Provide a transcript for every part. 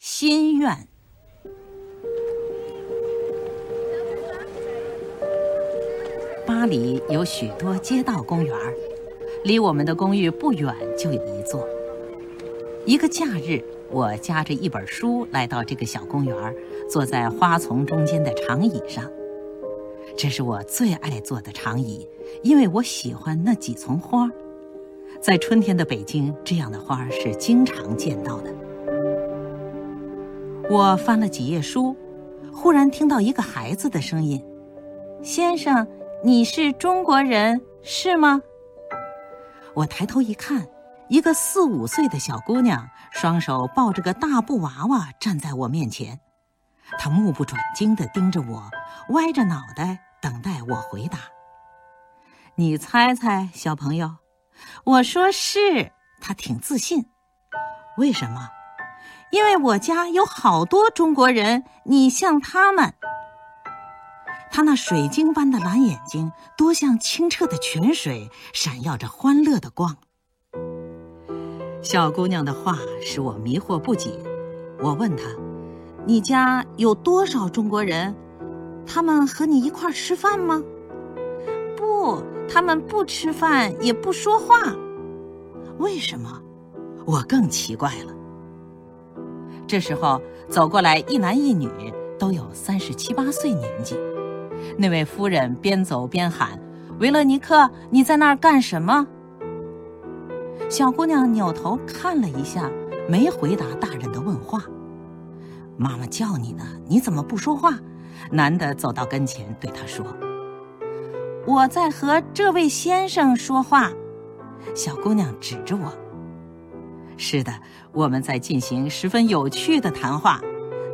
心愿。巴黎有许多街道公园儿离我们的公寓不远就有一座。一个假日，我夹着一本书来到这个小公园坐在花丛中间的长椅上。这是我最爱坐的长椅，因为我喜欢那几丛花儿。在春天的北京，这样的花儿是经常见到的。我翻了几页书，忽然听到一个孩子的声音：“先生，你是中国人是吗？”我抬头一看，一个四五岁的小姑娘，双手抱着个大布娃娃站在我面前，她目不转睛地盯着我，歪着脑袋等待我回答。你猜猜，小朋友？我说是，她挺自信。为什么？因为我家有好多中国人，你像他们。他那水晶般的蓝眼睛，多像清澈的泉水，闪耀着欢乐的光。小姑娘的话使我迷惑不解。我问她：“你家有多少中国人？他们和你一块吃饭吗？”“不，他们不吃饭，也不说话。”“为什么？”我更奇怪了。这时候走过来一男一女，都有三十七八岁年纪。那位夫人边走边喊：“维勒尼克，你在那儿干什么？”小姑娘扭头看了一下，没回答大人的问话。妈妈叫你呢，你怎么不说话？男的走到跟前对她说：“我在和这位先生说话。”小姑娘指着我。是的，我们在进行十分有趣的谈话。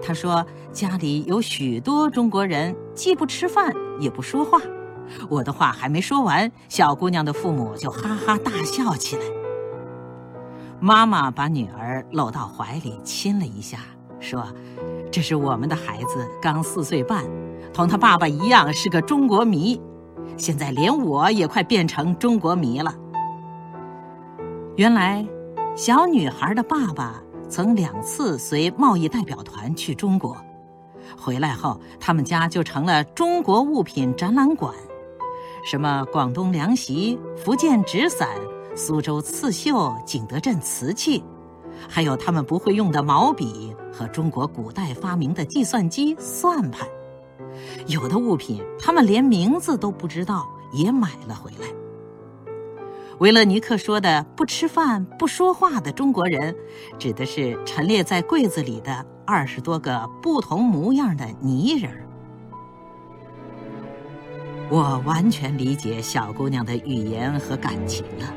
他说家里有许多中国人，既不吃饭也不说话。我的话还没说完，小姑娘的父母就哈哈大笑起来。妈妈把女儿搂到怀里亲了一下，说：“这是我们的孩子，刚四岁半，同他爸爸一样是个中国迷。现在连我也快变成中国迷了。”原来。小女孩的爸爸曾两次随贸易代表团去中国，回来后他们家就成了中国物品展览馆，什么广东凉席、福建纸伞、苏州刺绣、景德镇瓷器，还有他们不会用的毛笔和中国古代发明的计算机、算盘，有的物品他们连名字都不知道，也买了回来。维勒尼克说的“不吃饭、不说话的中国人”，指的是陈列在柜子里的二十多个不同模样的泥人儿。我完全理解小姑娘的语言和感情了。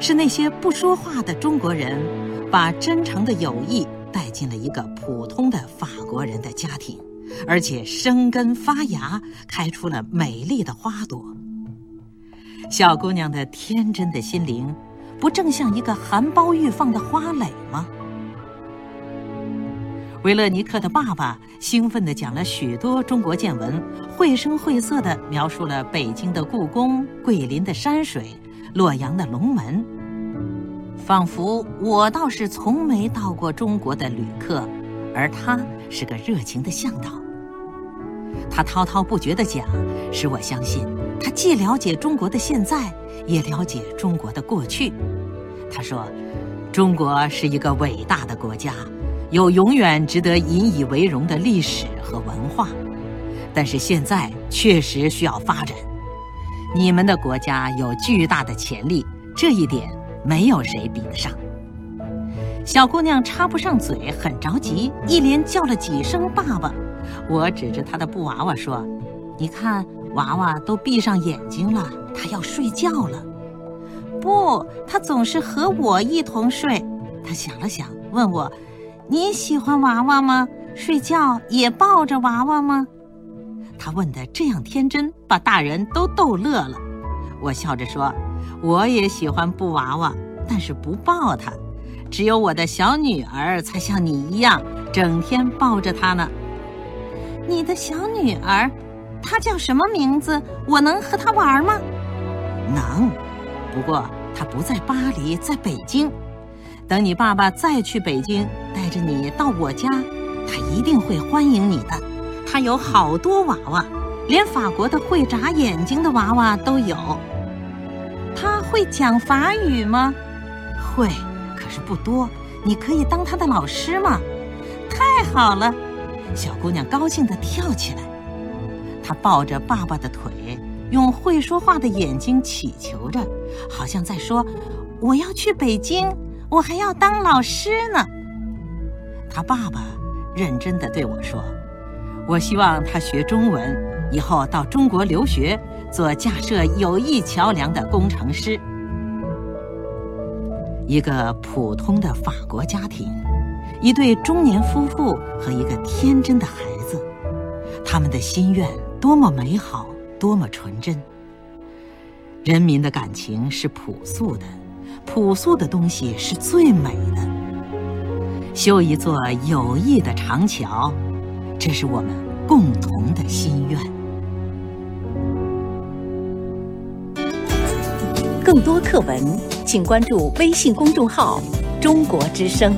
是那些不说话的中国人，把真诚的友谊带进了一个普通的法国人的家庭，而且生根发芽，开出了美丽的花朵。小姑娘的天真的心灵，不正像一个含苞欲放的花蕾吗？维勒尼克的爸爸兴奋地讲了许多中国见闻，绘声绘色地描述了北京的故宫、桂林的山水、洛阳的龙门，仿佛我倒是从没到过中国的旅客，而他是个热情的向导。他滔滔不绝地讲，使我相信。他既了解中国的现在，也了解中国的过去。他说：“中国是一个伟大的国家，有永远值得引以为荣的历史和文化。但是现在确实需要发展。你们的国家有巨大的潜力，这一点没有谁比得上。”小姑娘插不上嘴，很着急，一连叫了几声“爸爸”。我指着她的布娃娃说：“你看。”娃娃都闭上眼睛了，他要睡觉了。不，他总是和我一同睡。他想了想，问我：“你喜欢娃娃吗？睡觉也抱着娃娃吗？”他问的这样天真，把大人都逗乐了。我笑着说：“我也喜欢布娃娃，但是不抱它。只有我的小女儿才像你一样，整天抱着它呢。”你的小女儿。他叫什么名字？我能和他玩吗？能，不过他不在巴黎，在北京。等你爸爸再去北京，带着你到我家，他一定会欢迎你的。他有好多娃娃，连法国的会眨眼睛的娃娃都有。他会讲法语吗？会，可是不多。你可以当他的老师吗？太好了！小姑娘高兴地跳起来，他抱着爸爸的腿，用会说话的眼睛祈求着，好像在说：“我要去北京，我还要当老师呢。”他爸爸认真地对我说：“我希望他学中文，以后到中国留学，做架设友谊桥梁的工程师。”一个普通的法国家庭，一对中年夫妇和一个天真的孩子，他们的心愿多么美好，多么纯真。人民的感情是朴素的，朴素的东西是最美的。修一座友谊的长桥，这是我们共同的心愿。更多课文。请关注微信公众号“中国之声”。